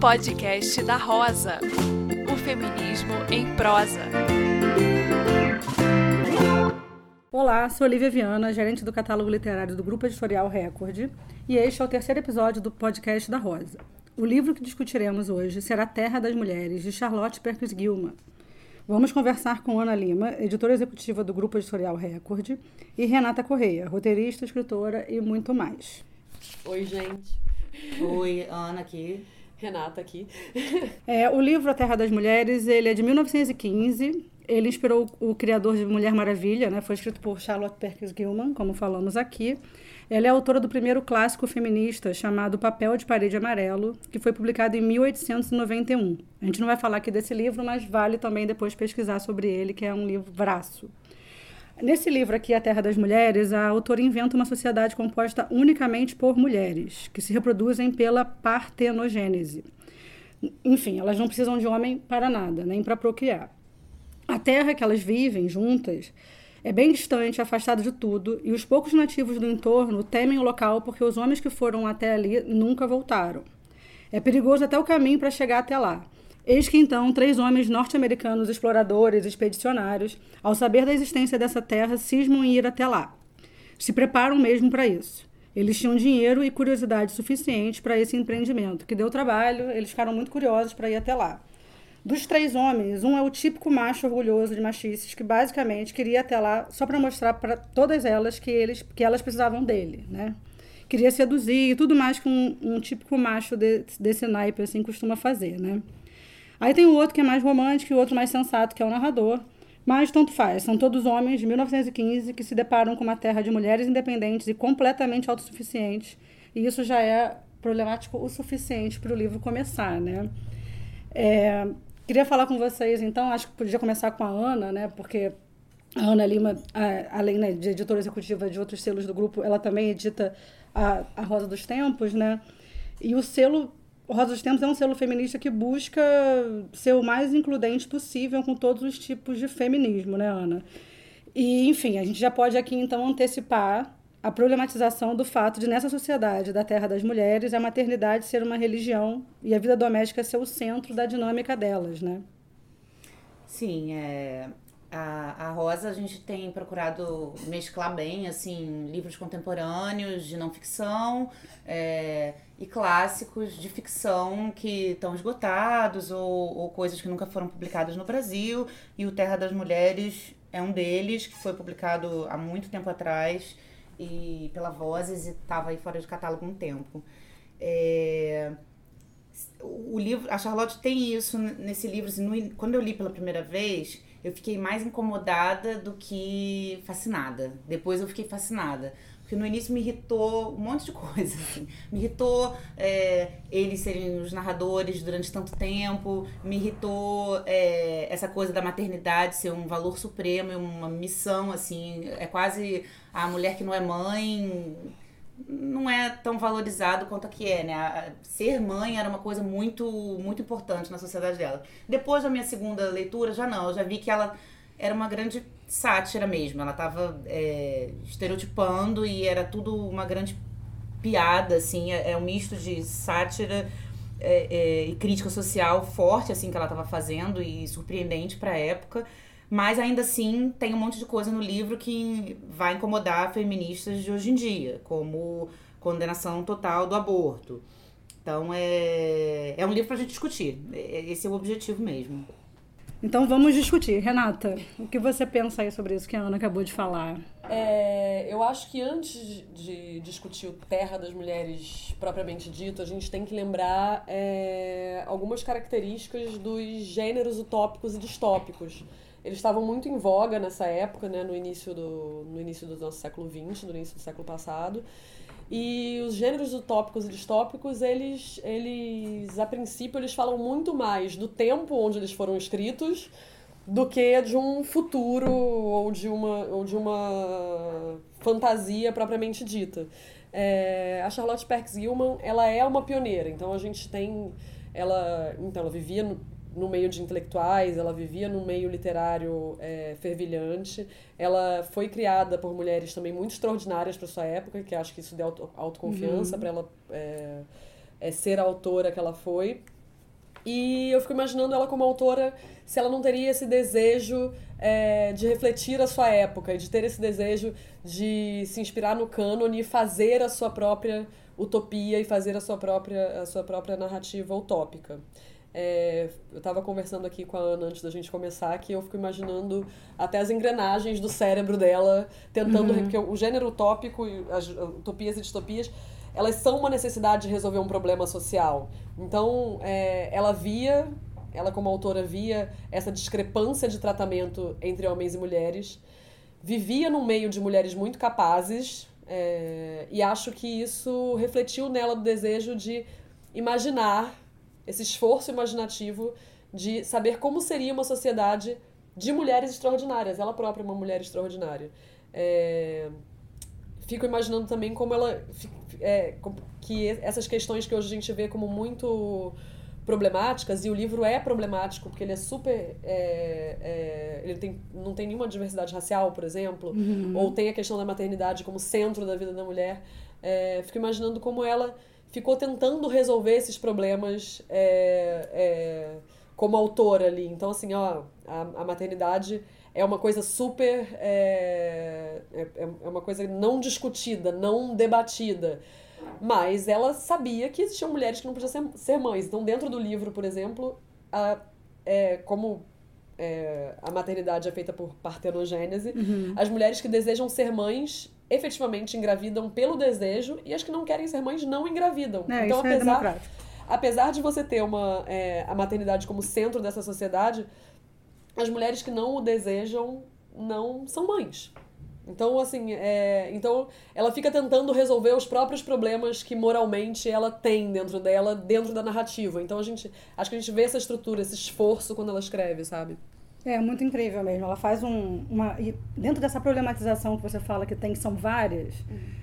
Podcast da Rosa. O feminismo em prosa. Olá, sou Olivia Viana, gerente do catálogo literário do Grupo Editorial Record, e este é o terceiro episódio do podcast da Rosa. O livro que discutiremos hoje será Terra das Mulheres, de Charlotte Perkins Gilman. Vamos conversar com Ana Lima, editora executiva do Grupo Editorial Record, e Renata Correia, roteirista, escritora e muito mais. Oi, gente. Oi, Ana aqui. Renata aqui. É, o livro A Terra das Mulheres, ele é de 1915. Ele inspirou o criador de Mulher Maravilha, né? Foi escrito por Charlotte Perkins Gilman, como falamos aqui. Ela é autora do primeiro clássico feminista chamado Papel de Parede Amarelo, que foi publicado em 1891. A gente não vai falar aqui desse livro, mas vale também depois pesquisar sobre ele, que é um livro braço. Nesse livro aqui, A Terra das Mulheres, a autora inventa uma sociedade composta unicamente por mulheres, que se reproduzem pela partenogênese. Enfim, elas não precisam de homem para nada, nem para procriar. A terra que elas vivem juntas é bem distante, afastada de tudo, e os poucos nativos do entorno temem o local porque os homens que foram até ali nunca voltaram. É perigoso até o caminho para chegar até lá. Eis que então três homens norte-americanos exploradores, expedicionários, ao saber da existência dessa terra, cismam em ir até lá. Se preparam mesmo para isso. Eles tinham dinheiro e curiosidade suficiente para esse empreendimento, que deu trabalho, eles ficaram muito curiosos para ir até lá. Dos três homens, um é o típico macho orgulhoso de machices que basicamente queria até lá só para mostrar para todas elas que, eles, que elas precisavam dele, né? Queria seduzir e tudo mais que um, um típico macho de, desse naipe assim costuma fazer, né? Aí tem o outro que é mais romântico e o outro mais sensato, que é o narrador. Mas tanto faz, são todos homens de 1915 que se deparam com uma terra de mulheres independentes e completamente autossuficientes. E isso já é problemático o suficiente para o livro começar, né? É, queria falar com vocês, então, acho que podia começar com a Ana, né? Porque a Ana Lima, além né, de editora executiva de outros selos do grupo, ela também edita a, a Rosa dos Tempos, né? E o selo o Rosa dos Tempos é um selo feminista que busca ser o mais includente possível com todos os tipos de feminismo, né, Ana? E, enfim, a gente já pode aqui então antecipar a problematização do fato de, nessa sociedade da terra das mulheres, a maternidade ser uma religião e a vida doméstica ser o centro da dinâmica delas, né? Sim, é, a, a Rosa a gente tem procurado mesclar bem, assim, livros contemporâneos de não ficção é, e clássicos de ficção que estão esgotados ou, ou coisas que nunca foram publicadas no Brasil. E o Terra das Mulheres é um deles, que foi publicado há muito tempo atrás e pela Vozes e estava aí fora de catálogo um tempo. É, o livro, a Charlotte tem isso nesse livro. Assim, no, quando eu li pela primeira vez eu fiquei mais incomodada do que fascinada. Depois eu fiquei fascinada. Porque no início me irritou um monte de coisa, assim. Me irritou é, eles serem os narradores durante tanto tempo, me irritou é, essa coisa da maternidade ser um valor supremo, uma missão, assim. É quase a mulher que não é mãe não é tão valorizado quanto aqui é, né? A, ser mãe era uma coisa muito, muito importante na sociedade dela. Depois da minha segunda leitura, já não, eu já vi que ela era uma grande sátira mesmo. Ela estava é, estereotipando e era tudo uma grande piada, assim, é, é um misto de sátira é, é e crítica social forte, assim, que ela estava fazendo e surpreendente para a época. Mas ainda assim tem um monte de coisa no livro que vai incomodar feministas de hoje em dia, como condenação total do aborto. Então é, é um livro para a gente discutir. É, esse é o objetivo mesmo. Então vamos discutir. Renata, o que você pensa aí sobre isso que a Ana acabou de falar? É, eu acho que antes de discutir o Terra das Mulheres propriamente dito, a gente tem que lembrar é, algumas características dos gêneros utópicos e distópicos eles estavam muito em voga nessa época, né, no início do, no início do nosso século XX, no início do século passado. E os gêneros utópicos e distópicos, eles, eles, a princípio, eles falam muito mais do tempo onde eles foram escritos do que de um futuro ou de uma, ou de uma fantasia propriamente dita. É, a Charlotte Perkins Gilman, ela é uma pioneira, então a gente tem... Ela, então, ela vivia no, no meio de intelectuais, ela vivia num meio literário é, fervilhante. Ela foi criada por mulheres também muito extraordinárias para sua época, que acho que isso deu auto, autoconfiança uhum. para ela é, é, ser a autora que ela foi. E eu fico imaginando ela como autora, se ela não teria esse desejo é, de refletir a sua época, de ter esse desejo de se inspirar no cânone e fazer a sua própria utopia e fazer a sua própria, a sua própria narrativa utópica. É, eu estava conversando aqui com a Ana antes da gente começar que eu fico imaginando até as engrenagens do cérebro dela tentando. Uhum. Porque o gênero utópico, as utopias e distopias, elas são uma necessidade de resolver um problema social. Então, é, ela via, ela como autora via essa discrepância de tratamento entre homens e mulheres, vivia num meio de mulheres muito capazes, é, e acho que isso refletiu nela do desejo de imaginar esse esforço imaginativo de saber como seria uma sociedade de mulheres extraordinárias. Ela própria é uma mulher extraordinária. É... Fico imaginando também como ela. É, que essas questões que hoje a gente vê como muito problemáticas, e o livro é problemático, porque ele é super. É, é, ele tem, não tem nenhuma diversidade racial, por exemplo, Uhum. ou tem a questão da maternidade como centro da vida da mulher. É, fico imaginando como ela ficou tentando resolver esses problemas é, é, como autora ali. Então, assim, ó, a, a maternidade é uma coisa super. É, é, é uma coisa não discutida, não debatida. Mas ela sabia que existiam mulheres que não podiam ser, ser mães. Então, dentro do livro, por exemplo, a, é, como é, a maternidade é feita por partenogênese, Uhum. as mulheres que desejam ser mães efetivamente engravidam pelo desejo e as que não querem ser mães não engravidam. É, então, isso é apesar, democrático. apesar de você ter uma, é, a maternidade como centro dessa sociedade, as mulheres que não o desejam não são mães. Então, assim, é, então ela fica tentando resolver os próprios problemas que moralmente ela tem dentro dela, dentro da narrativa. Então a gente, acho que a gente vê essa estrutura, esse esforço quando ela escreve, sabe? É muito incrível mesmo. Ela faz um, uma. E dentro dessa problematização que você fala que tem, que são várias,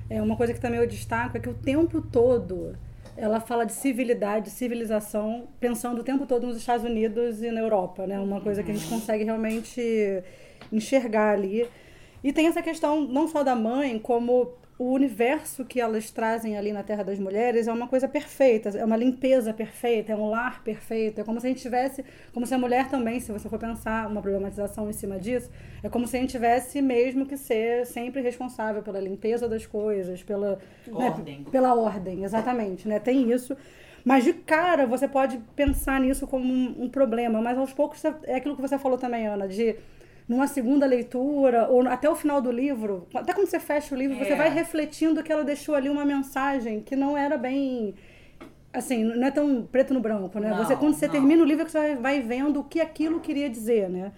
é uma coisa que também eu destaco é que o tempo todo ela fala de civilidade, civilização, pensando o tempo todo nos Estados Unidos e na Europa, né? Uma coisa que a gente consegue realmente enxergar ali. E tem essa questão não só da mãe, como o universo que elas trazem ali na Terra das Mulheres é uma coisa perfeita, é uma limpeza perfeita, é um lar perfeito, é como se a gente tivesse, como se a mulher também, se você for pensar uma problematização em cima disso, é como se a gente tivesse mesmo que ser sempre responsável pela limpeza das coisas, pela né, Ordem. pela ordem, exatamente, né? Tem isso. Mas de cara você pode pensar nisso como um, um problema, mas aos poucos é aquilo que você falou também, Ana, de numa segunda leitura, ou até o final do livro, até quando você fecha o livro, você É. vai refletindo que ela deixou ali uma mensagem que não era bem. Assim, não é tão preto no branco, né? Não, você, quando você não. termina o livro, é você vai- vai vendo o que aquilo queria dizer, né?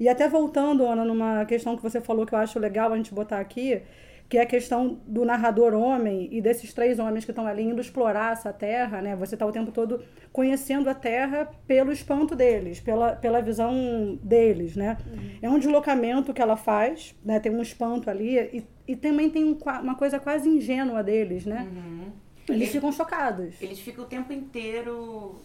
E até voltando, Ana, numa questão que você falou que eu acho legal a gente botar aqui, que é a questão do narrador homem e desses três homens que estão ali indo explorar essa terra, né? Você está o tempo todo conhecendo a terra pelo espanto deles, pela, pela visão deles, né? É um deslocamento que ela faz, né? Tem um espanto ali e, e também tem um uma coisa quase ingênua deles, né? Eles Ele- ficam chocados. Eles ficam o tempo inteiro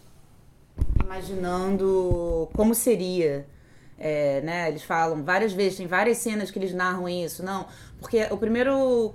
imaginando como seria. É, né? Eles falam várias vezes, tem várias cenas que eles narram isso. Não, porque o primeiro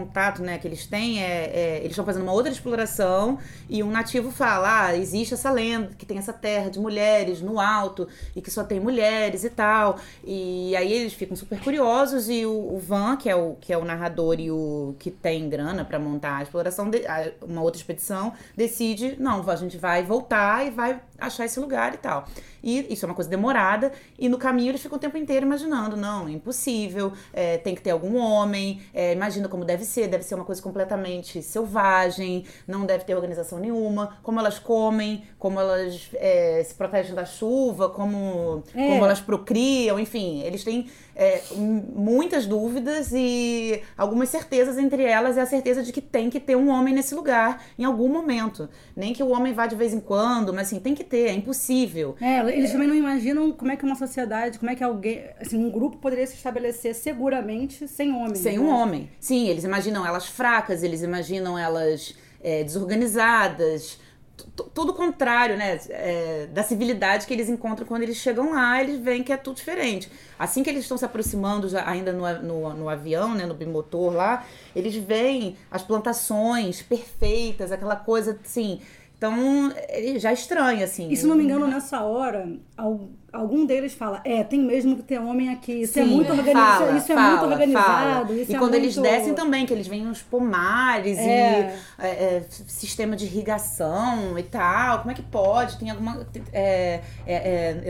contato né, que eles têm é, é- eles estão fazendo uma outra exploração e um nativo fala: ah, existe essa lenda que tem essa terra de mulheres no alto e que só tem mulheres e tal. E aí eles ficam super curiosos e o, o Van, que é o, que é o narrador e o que tem grana pra montar a exploração, de- a- uma outra expedição, decide: não, a gente vai voltar e vai achar esse lugar e tal. E isso é uma coisa demorada, e no caminho eles ficam o tempo inteiro imaginando: não, é impossível, é, tem que ter algum homem, é, imagina como deve ser, deve ser uma coisa completamente selvagem, não deve ter organização nenhuma, como elas comem, como elas é, se protegem da chuva, como, É. como elas procriam, enfim, eles têm é, muitas dúvidas e algumas certezas, entre elas é a certeza de que tem que ter um homem nesse lugar em algum momento. Nem que o homem vá de vez em quando, mas assim, tem que ter, é impossível. É, eles também não imaginam como é que uma sociedade, como é que alguém, assim, um grupo poderia se estabelecer seguramente sem homens. Sem né? um homem. Sim, eles imaginam elas fracas, eles imaginam elas é, desorganizadas, tudo contrário, né? É, da civilidade que eles encontram quando eles chegam lá, eles veem que é tudo diferente. Assim que eles estão se aproximando, já, ainda no, no, no, avião, né, no bimotor lá, eles veem as plantações perfeitas, aquela coisa assim. Então, ele já estranha, assim. E se não me engano, nessa hora, algum deles fala: É, tem mesmo que ter homem aqui. Isso é Sim, é muito organizado. Fala, isso é fala, muito organizado. e é quando muito... eles descem também, que eles veem uns pomares é. e é, é, sistema de irrigação e tal. Como é que pode? Tem alguma. É,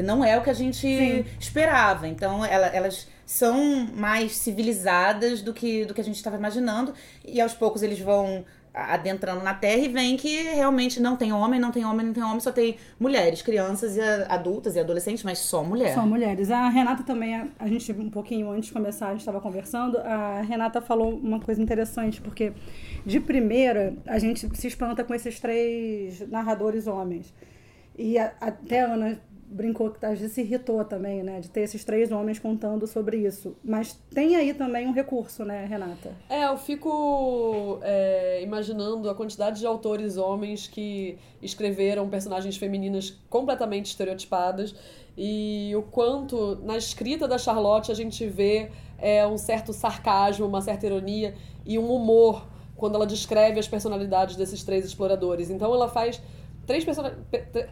não é o que a gente Sim. esperava. Então, ela, elas são mais civilizadas do que, do que a gente estava imaginando. E aos poucos eles vão adentrando na Terra e vem que realmente não tem homem, não tem homem, não tem homem, só tem mulheres, crianças e adultas e adolescentes, mas só mulher. Só mulheres. A Renata também, a gente um pouquinho antes de começar, a gente estava conversando, a Renata falou uma coisa interessante, porque de primeira a gente se espanta com esses três narradores homens. E a, até a Ana brincou que às vezes se irritou também, né? De ter esses três homens contando sobre isso. Mas tem aí também um recurso, né, Renata? É, eu fico é, imaginando a quantidade de autores homens que escreveram personagens femininas completamente estereotipadas e o quanto na escrita da Charlotte a gente vê é, um certo sarcasmo, uma certa ironia e um humor quando ela descreve as personalidades desses três exploradores. Então ela faz três,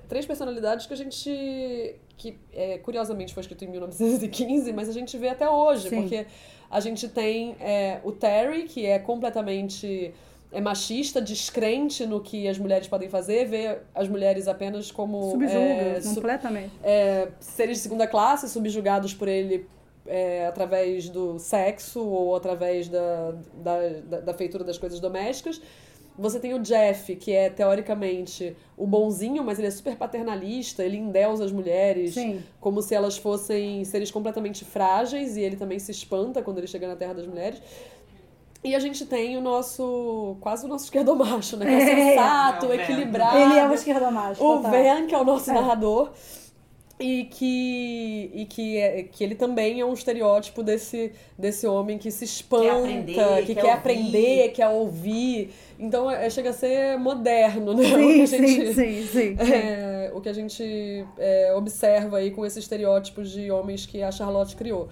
três personalidades que a gente. que é, curiosamente foi escrito em 1915, mas a gente vê até hoje, Sim. porque a gente tem é, o Terry, que é completamente é machista, descrente no que as mulheres podem fazer, vê as mulheres apenas como. Subjuga, é, completamente. É, seres de segunda classe, subjugados por ele é, através do sexo ou através da, da, da, da feitura das coisas domésticas. Você tem o Jeff, que é teoricamente o bonzinho, mas ele é super paternalista, ele endeusa as mulheres Sim. como se elas fossem seres completamente frágeis, e ele também se espanta quando ele chega na Terra das Mulheres. E a gente tem o nosso. quase o nosso esquerdomacho, né? Que é, é sensato, é equilibrado. Ele é o esquerdomacho. O Van, que é o nosso é. narrador e que e que, é, que ele também é um estereótipo desse, desse homem que se espanta, quer aprender, que quer, quer aprender, quer ouvir. Então é, chega a ser moderno, né? Sim, o que a gente, sim, sim, sim. É, o que a gente é, observa aí com esses estereótipos de homens que a Charlotte criou.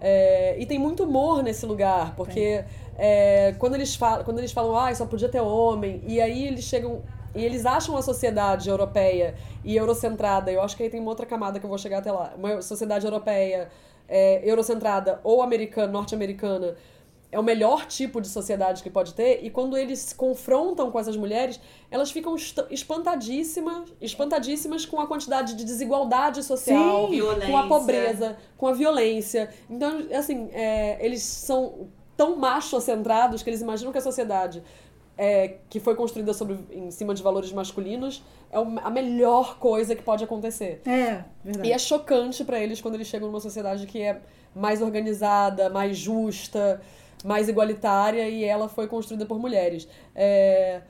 É, e tem muito humor nesse lugar, porque é, quando, eles falam, quando eles falam, ah, só podia ter homem, e aí eles chegam e eles acham a sociedade europeia e eurocentrada, eu acho que aí tem uma outra camada que eu vou chegar até lá, uma sociedade europeia é, eurocentrada ou americana, norte-americana, é o melhor tipo de sociedade que pode ter, e quando eles se confrontam com essas mulheres, elas ficam espantadíssimas, espantadíssimas com a quantidade de desigualdade social, Sim, com a pobreza, com a violência. Então, assim, é, eles são tão macho-centrados que eles imaginam que a sociedade é, que foi construída sobre, em cima de valores masculinos é a melhor coisa que pode acontecer. É, verdade. E é chocante para eles quando eles chegam numa sociedade que é mais organizada, mais justa, mais igualitária e ela foi construída por mulheres. É,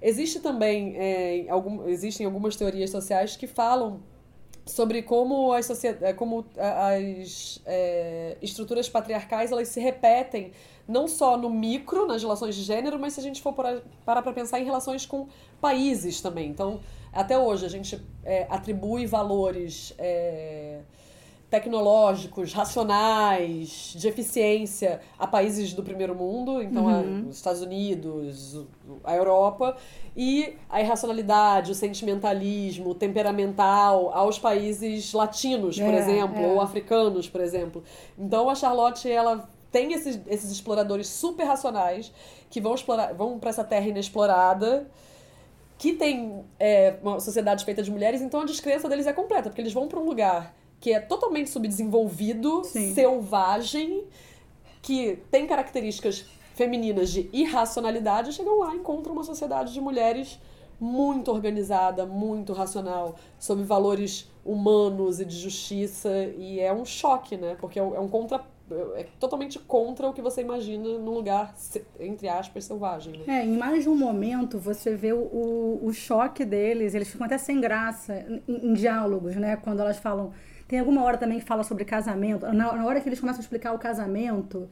existe também, é, algum, existem algumas teorias sociais que falam sobre como as, sociedades, como as é, estruturas patriarcais elas se repetem não só no micro, nas relações de gênero, mas se a gente for parar para pensar em relações com países também. Então, até hoje, a gente é, atribui valores é, tecnológicos, racionais, de eficiência a países do primeiro mundo, então uhum. a, os Estados Unidos, a Europa, e a irracionalidade, o sentimentalismo, o temperamental aos países latinos, por é, exemplo, é. ou africanos, por exemplo. Então, a Charlotte, ela tem esses, esses exploradores super racionais que vão explorar, vão para essa terra inexplorada, que tem é, uma sociedade feita de mulheres, então a descrença deles é completa, porque eles vão para um lugar que é totalmente subdesenvolvido, Sim. selvagem, que tem características femininas de irracionalidade, chegam lá e encontram uma sociedade de mulheres muito organizada, muito racional, sobre valores humanos e de justiça, e é um choque, né? Porque é um contra é totalmente contra o que você imagina num lugar, entre aspas, selvagem. Né? É, em mais de um momento você vê o, o, o choque deles, eles ficam até sem graça em, em, diálogos, né? Quando elas falam. Tem alguma hora também que fala sobre casamento. Na, na hora que eles começam a explicar o casamento,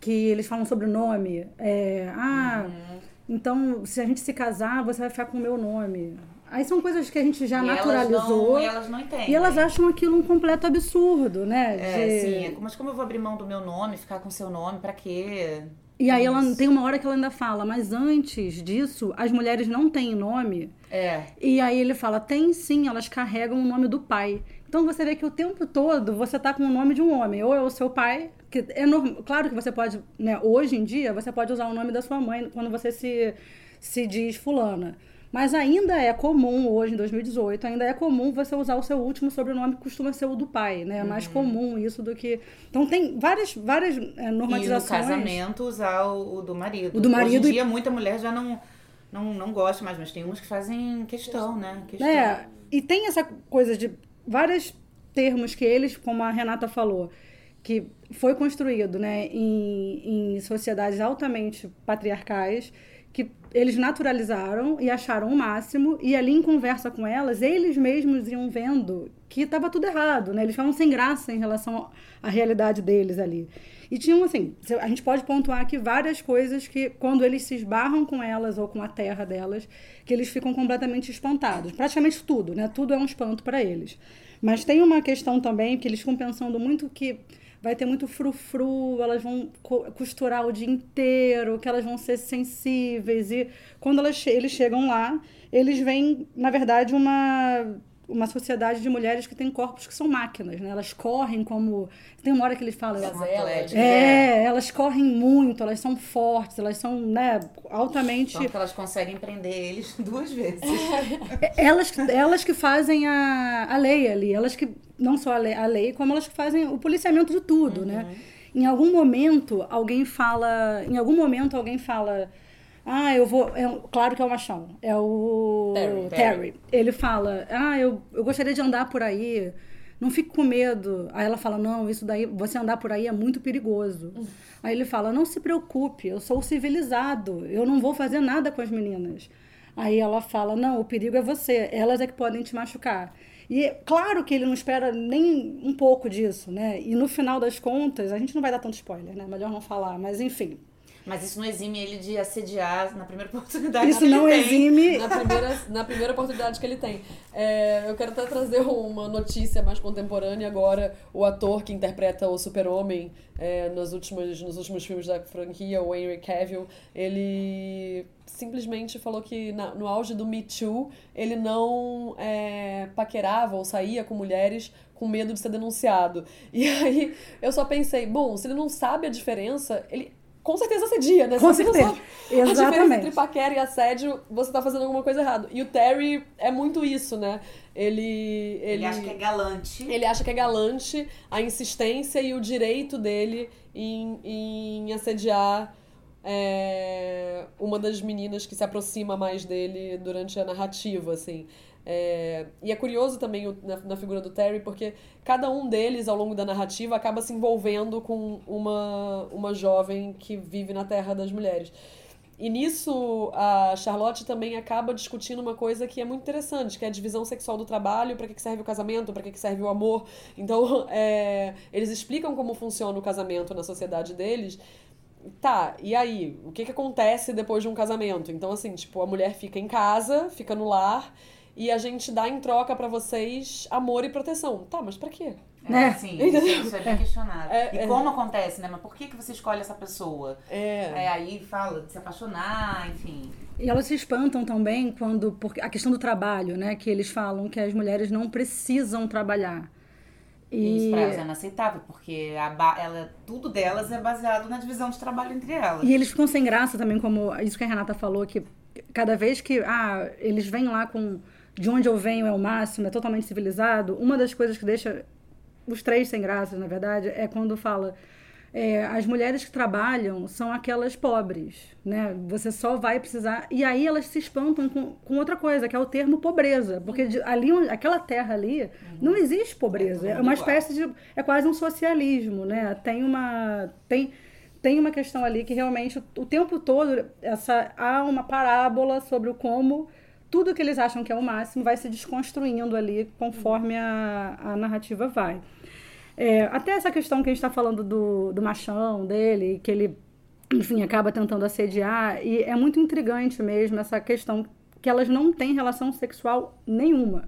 que eles falam sobre o nome. É, ah, uhum. então se a gente se casar, você vai ficar com o meu nome. Aí são coisas que a gente já E naturalizou. Elas não, e elas não entendem. E elas acham aquilo um completo absurdo, né? É, De- sim. é, Mas como eu vou abrir mão do meu nome, ficar com seu nome, pra quê? E aí ela tem uma hora que ela ainda fala, mas antes disso, as mulheres não têm nome. É. E aí ele fala, tem sim, elas carregam o nome do pai. Então você vê que o tempo todo você tá com o nome de um homem. Ou é o seu pai, que é normal. Claro que você pode, né? Hoje em dia, você pode usar o nome da sua mãe quando você se, se diz fulana. Mas ainda é comum, hoje em 2018, ainda é comum você usar o seu último sobrenome, que costuma ser o do pai, né? É mais comum isso do que. Então tem várias, várias é, E no normatizações. casamento usar o, o do marido. O do marido Hoje em dia, muita mulher já não, não, não gosta mais, mas tem umas que fazem questão, né? Questão. É, e tem essa coisa de vários termos que eles, como a Renata falou, que foi construído né, em, em sociedades altamente patriarcais, que eles naturalizaram e acharam o máximo, e ali em conversa com elas, eles mesmos iam vendo que estava tudo errado, né? Eles ficavam sem graça em relação à realidade deles ali. E tinham, assim, a gente pode pontuar aqui várias coisas que, quando eles se esbarram com elas ou com a terra delas, que eles ficam completamente espantados. Praticamente tudo, né? Tudo é um espanto para eles. Mas tem uma questão também que eles ficam pensando muito que vai ter muito frufru, elas vão co- costurar o dia inteiro, que elas vão ser sensíveis. E quando elas che- eles chegam lá, eles veem, na verdade, uma, uma sociedade de mulheres que tem corpos que são máquinas, né? Elas correm como... Tem uma hora que eles falam... Gazelas. atléticas, É, elas correm muito, elas são fortes, elas são, né, altamente... Tanto que elas conseguem prender eles duas vezes. Elas, elas que fazem a, a lei ali, elas que, não só a lei, a lei, como elas fazem o policiamento de tudo, né? Em algum momento, alguém fala, em algum momento alguém fala, ah, eu vou, é, claro que é o machão, é o Terry. Terry. Ele fala, ah, eu, eu gostaria de andar por aí, não fique com medo. Aí ela fala, não, isso daí, você andar por aí é muito perigoso. Aí ele fala, não se preocupe, eu sou civilizado, eu não vou fazer nada com as meninas. Aí ela fala, não, o perigo é você, elas é que podem te machucar. E claro que ele não espera nem um pouco disso, né? E no final das contas, a gente não vai dar tanto spoiler, né? Melhor não falar, mas enfim. Mas isso não exime ele de assediar na primeira oportunidade Isso que ele não tem. exime. na primeira, na primeira oportunidade que ele tem. É, eu quero até trazer uma notícia mais contemporânea agora. O ator que interpreta o super-homem é, nos, últimos, nos últimos filmes da franquia, o Henry Cavill, ele simplesmente falou que na- no auge do Me Too, ele não é, paquerava ou saía com mulheres com medo de ser denunciado. E aí eu só pensei, bom, se ele não sabe a diferença, ele com certeza assedia, né? Com certeza. sabe a diferença Exatamente. entre paquera e assédio, você tá fazendo alguma coisa errada. E o Terry é muito isso, né? Ele. Ele, Ele acha que é galante. ele acha que é galante a insistência e o direito dele em, em assediar é, uma das meninas que se aproxima mais dele durante a narrativa, assim. É, e é curioso também o- na, na figura do Terry, porque cada um deles, ao longo da narrativa, acaba se envolvendo com uma, uma jovem que vive na Terra das Mulheres. E nisso, a Charlotte também acaba discutindo uma coisa que é muito interessante, que é a divisão sexual do trabalho, para que serve o casamento, para que que serve o amor. Então, é, eles explicam como funciona o casamento na sociedade deles. Tá, e aí? O que que acontece depois de um casamento? Então, assim, tipo, a mulher fica em casa, fica no lar, e a gente dá em troca pra vocês amor e proteção. Tá, mas pra quê? É, É. sim, isso, isso é bem questionável. É, e é. como acontece, né? Mas por que, que você escolhe essa pessoa? É. É, aí fala de se apaixonar, enfim. E elas se espantam também quando. Porque a questão do trabalho, né? Que eles falam que as mulheres não precisam trabalhar. E isso pra elas é inaceitável, porque a ba- ela, tudo delas é baseado na divisão de trabalho entre elas. e eles ficam sem graça também, como isso que a Renata falou, que cada vez que ah, eles vêm lá com de onde eu venho é o máximo, é totalmente civilizado, uma das coisas que deixa os três sem graça, na verdade, é quando fala. é, as mulheres que trabalham são aquelas pobres, né? Você só vai precisar. E aí elas se espantam com, com outra coisa, que é o termo pobreza. Porque de- ali, aquela terra ali, não existe pobreza. É tudo uma igual. espécie de. É quase um socialismo, né? Tem uma. Tem, tem uma questão ali que realmente o, o tempo todo essa, há uma parábola sobre o como tudo que eles acham que é o máximo vai se desconstruindo ali conforme a, a narrativa vai. É, até essa questão que a gente está falando do, do machão dele, que ele, enfim, acaba tentando assediar, e é muito intrigante mesmo essa questão que elas não têm relação sexual nenhuma.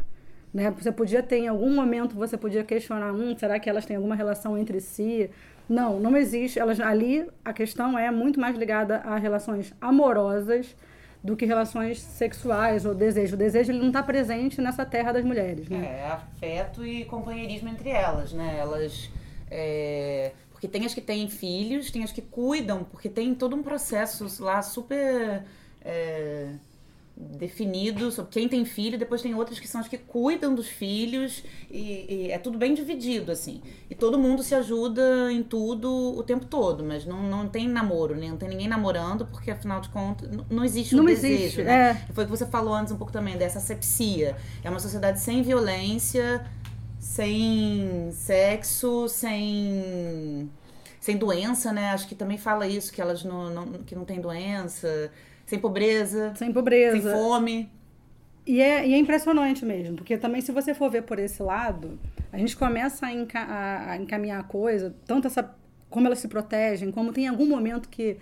Né? Você podia ter, em algum momento, você podia questionar, hum, será que elas têm alguma relação entre si? Não, não existe. Elas, ali, a questão é muito mais ligada a relações amorosas do que relações sexuais ou desejo. O desejo ele não está presente nessa terra das mulheres. Né? É, afeto e companheirismo entre elas, né? Elas... É... Porque tem as que têm filhos, tem as que cuidam, porque tem todo um processo lá super... É definido sobre quem tem filho, depois tem outras que são as que cuidam dos filhos e, e, é tudo bem dividido assim. E todo mundo se ajuda em tudo o tempo todo, mas não, não tem namoro, né? não tem ninguém namorando porque afinal de contas não existe o não desejo, existe, né? É. Foi o que você falou antes um pouco também dessa sepsia. É uma sociedade sem violência, sem sexo, sem sem doença, né? Acho que também fala isso que elas não, não que não tem doença sem pobreza. Sem pobreza. Sem fome. E é, e é impressionante mesmo, porque também se você for ver por esse lado, a gente começa a, enca a, a encaminhar a coisa, tanto essa como elas se protegem, como tem algum momento que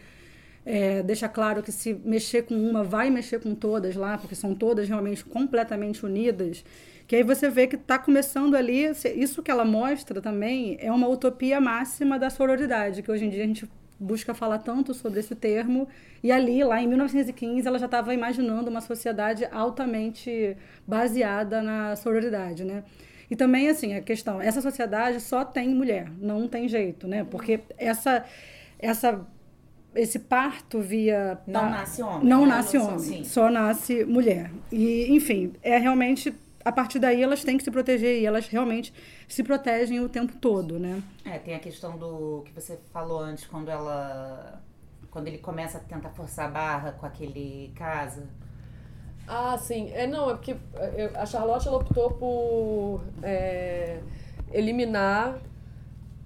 é, deixa claro que se mexer com uma, vai mexer com todas lá, porque são todas realmente completamente unidas. Que aí você vê que está começando ali, isso que ela mostra também é uma utopia máxima da sororidade, que hoje em dia a gente busca falar tanto sobre esse termo. E ali, lá em 1915, ela já estava imaginando uma sociedade altamente baseada na sororidade, né? E também, assim, a questão, essa sociedade só tem mulher, não tem jeito, né? Porque essa, essa esse parto via... Não nasce homem. Não né? nasce homem, só nasce mulher. E, enfim, é realmente a partir daí elas têm que se proteger e elas realmente se protegem o tempo todo, né? É, tem a questão do que você falou antes, quando ela. Quando ele começa a tentar forçar a barra com aquele casa. Ah, sim. É, não, é porque a Charlotte ela optou por é, eliminar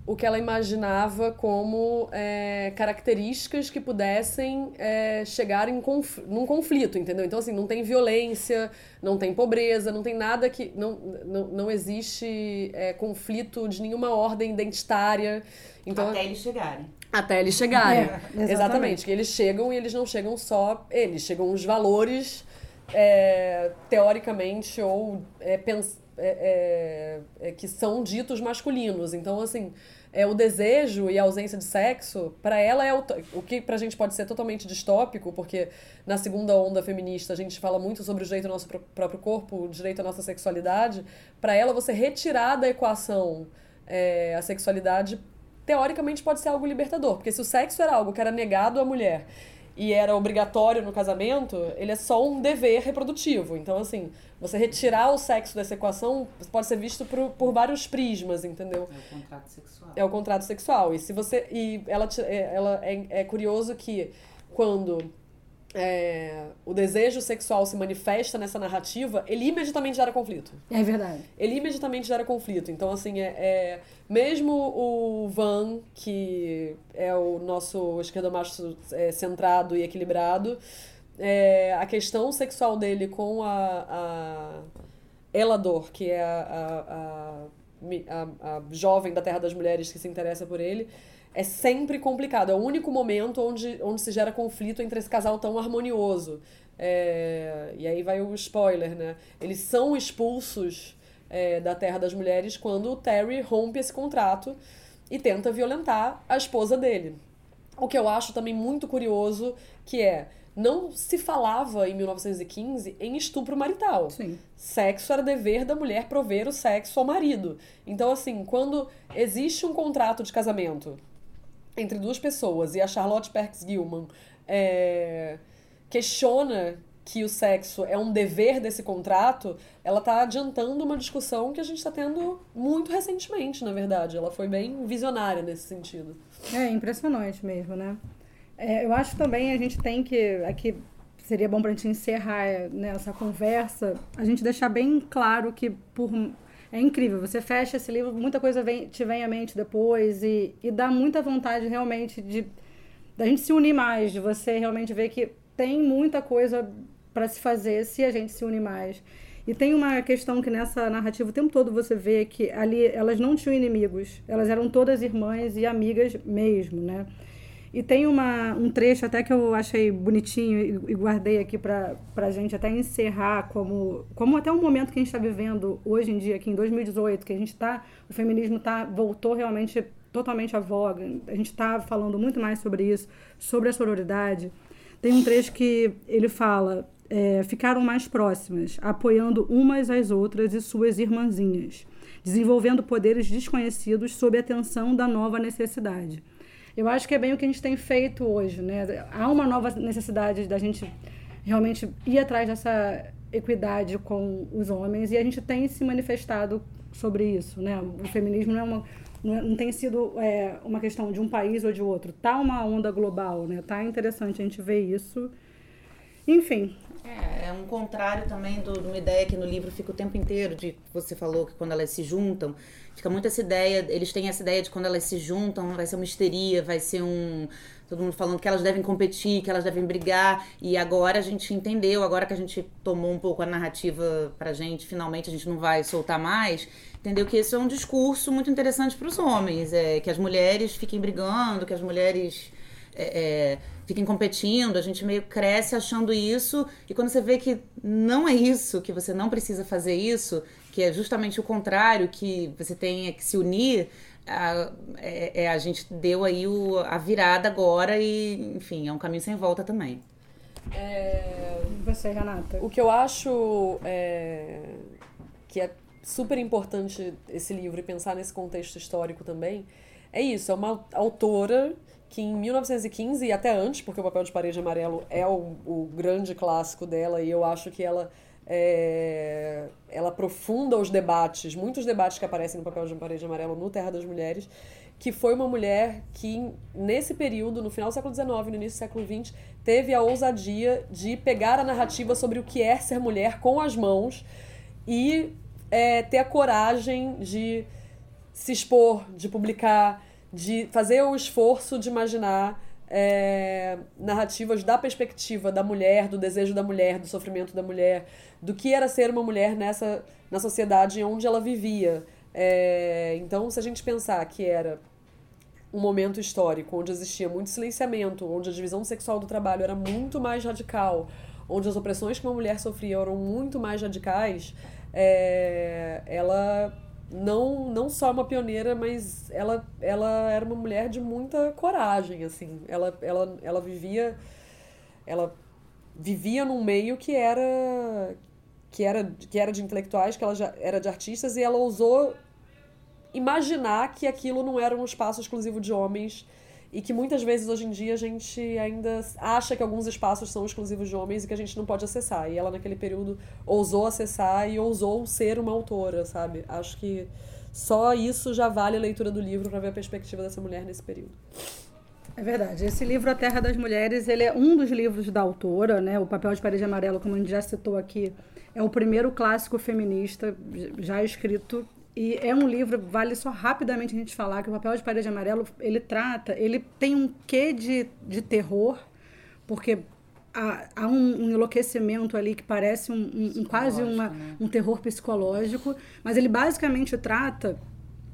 o que ela imaginava como é, características que pudessem é, chegar em conf num conflito, entendeu? Então, assim, não tem violência, não tem pobreza, não tem nada que. Não, não, não existe é, conflito de nenhuma ordem identitária. Então, Até eles chegarem. Até eles chegarem. É, exatamente. exatamente. Que eles chegam e eles não chegam só. Eles chegam os valores, é, teoricamente, ou é, pens é, é, é, que são ditos masculinos. Então, assim, é o desejo e a ausência de sexo, para ela é o, o que pra gente pode ser totalmente distópico, porque na segunda onda feminista a gente fala muito sobre o direito ao nosso próprio corpo, o direito à nossa sexualidade. Para ela, você retirar da equação é, a sexualidade, teoricamente pode ser algo libertador, porque se o sexo era algo que era negado à mulher e era obrigatório no casamento, ele é só um dever reprodutivo. Então, assim, você retirar o sexo dessa equação pode ser visto por, por vários prismas, entendeu? É o contrato sexual. É o contrato sexual. E se você. E ela, é, ela é, é curioso que quando é, o desejo sexual se manifesta nessa narrativa, ele imediatamente gera conflito. É verdade. Ele imediatamente gera conflito. Então, assim, é, é mesmo o Van, que é o nosso esquerdomacho é, centrado e equilibrado, é, a questão sexual dele com a, a Elador, que é a, a, a, a jovem da Terra das Mulheres que se interessa por ele, é sempre complicado. É o único momento onde, onde se gera conflito entre esse casal tão harmonioso. É, e aí vai o spoiler, né? Eles são expulsos é, da Terra das Mulheres quando o Terry rompe esse contrato e tenta violentar a esposa dele. O que eu acho também muito curioso, que é não se falava em 1915 em estupro marital. Sim. Sexo era dever da mulher prover o sexo ao marido. Então, assim, quando existe um contrato de casamento entre duas pessoas e a Charlotte Perkins Gilman é, questiona que o sexo é um dever desse contrato, ela está adiantando uma discussão que a gente está tendo muito recentemente, na verdade. Ela foi bem visionária nesse sentido. É impressionante mesmo, né? É, eu acho também a gente tem que aqui seria bom para a gente encerrar né, essa conversa, a gente deixar bem claro que por é incrível. Você fecha esse livro, muita coisa vem, te vem à mente depois e, e dá muita vontade realmente de da gente se unir mais, de você realmente ver que tem muita coisa para se fazer se a gente se unir mais. E tem uma questão que nessa narrativa o tempo todo você vê que ali elas não tinham inimigos, elas eram todas irmãs e amigas mesmo, né? E tem uma, um trecho até que eu achei bonitinho e, e guardei aqui para a gente até encerrar, como, como até um momento que a gente está vivendo hoje em dia, aqui em 2018, que a gente está, o feminismo tá, voltou realmente totalmente à voga, a gente está falando muito mais sobre isso, sobre a sororidade. Tem um trecho que ele fala: é, ficaram mais próximas, apoiando umas às outras e suas irmãzinhas, desenvolvendo poderes desconhecidos sob a tensão da nova necessidade. Eu acho que é bem o que a gente tem feito hoje, né? Há uma nova necessidade da gente realmente ir atrás dessa equidade com os homens e a gente tem se manifestado sobre isso, né? O feminismo não é uma não, é, tem sido é, uma questão de um país ou de outro. Tá uma onda global, né? Tá interessante a gente ver isso. Enfim, é, é um contrário também de uma ideia que no livro fica o tempo inteiro, de você falou que quando elas se juntam, Fica muito essa ideia, eles têm essa ideia de quando elas se juntam, vai ser uma histeria, vai ser um. Todo mundo falando que elas devem competir, que elas devem brigar. E agora a gente entendeu, agora que a gente tomou um pouco a narrativa pra gente, finalmente a gente não vai soltar mais, entendeu que esse é um discurso muito interessante para os homens. É, que as mulheres fiquem brigando, que as mulheres. É, é, fiquem competindo, a gente meio cresce achando isso, e quando você vê que não é isso, que você não precisa fazer isso, que é justamente o contrário, que você tem que se unir, a, é, é, a gente deu aí o, a virada agora e, enfim, é um caminho sem volta também. É... Você, Renata? O que eu acho é... que é super importante esse livro e pensar nesse contexto histórico também é isso, é uma autora que em 1915 e até antes, porque o Papel de Parede Amarelo é o, o grande clássico dela e eu acho que ela é, ela aprofunda os debates, muitos debates que aparecem no papel de parede amarelo no Terra das Mulheres, que foi uma mulher que, nesse período, no final do século XIX, no início do século XX, teve a ousadia de pegar a narrativa sobre o que é ser mulher com as mãos e é, ter a coragem de se expor, de publicar, de fazer o esforço de imaginar é, narrativas da perspectiva da mulher, do desejo da mulher, do sofrimento da mulher, do que era ser uma mulher nessa na sociedade onde ela vivia. É, então, se a gente pensar que era um momento histórico onde existia muito silenciamento, onde a divisão sexual do trabalho era muito mais radical, onde as opressões que uma mulher sofria eram muito mais radicais, é, ela não não só uma pioneira, mas ela, ela era uma mulher de muita coragem, assim. Ela, ela, ela vivia ela vivia num meio que era que era que era de intelectuais, que ela já era de artistas e ela ousou imaginar que aquilo não era um espaço exclusivo de homens e que muitas vezes hoje em dia a gente ainda acha que alguns espaços são exclusivos de homens e que a gente não pode acessar. E ela naquele período ousou acessar e ousou ser uma autora, sabe? Acho que só isso já vale a leitura do livro para ver a perspectiva dessa mulher nesse período. É verdade. Esse livro, A Terra das Mulheres, ele é um dos livros da autora, né? O Papel de Parede Amarelo, como a gente já citou aqui, é o primeiro clássico feminista já escrito e é um livro, vale só rapidamente a gente falar que o Papel de Parede Amarelo, ele trata, ele tem um quê de, de terror, porque há, há um, um, enlouquecimento ali que parece um, um, um quase uma, né? um terror psicológico, mas ele basicamente trata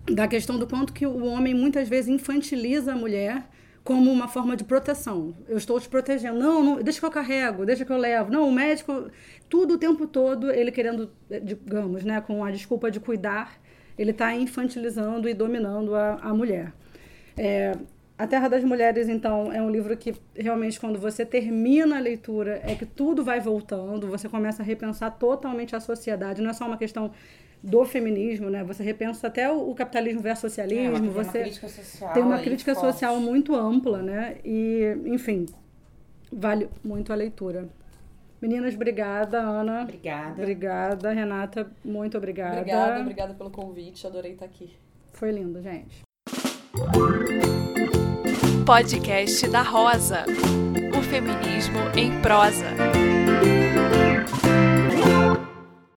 da questão do quanto que o homem muitas vezes infantiliza a mulher como uma forma de proteção. Eu estou te protegendo. Não, não, deixa que eu carrego, deixa que eu levo. Não, o médico, tudo o tempo todo, ele querendo, digamos, né, com a desculpa de cuidar, ele está infantilizando e dominando a, a mulher. É, a Terra das Mulheres, então, é um livro que realmente, quando você termina a leitura, é que tudo vai voltando, você começa a repensar totalmente a sociedade, não é só uma questão do feminismo, né? Você repensa até o, o capitalismo versus socialismo, é, tem você uma crítica social tem uma crítica forte. social muito ampla, né? E, enfim, vale muito a leitura. Meninas, obrigada. Ana. Obrigada. Obrigada. Renata, muito obrigada. Obrigada, obrigada pelo convite. Adorei estar aqui. Foi lindo, gente. Podcast da Rosa. O feminismo em prosa.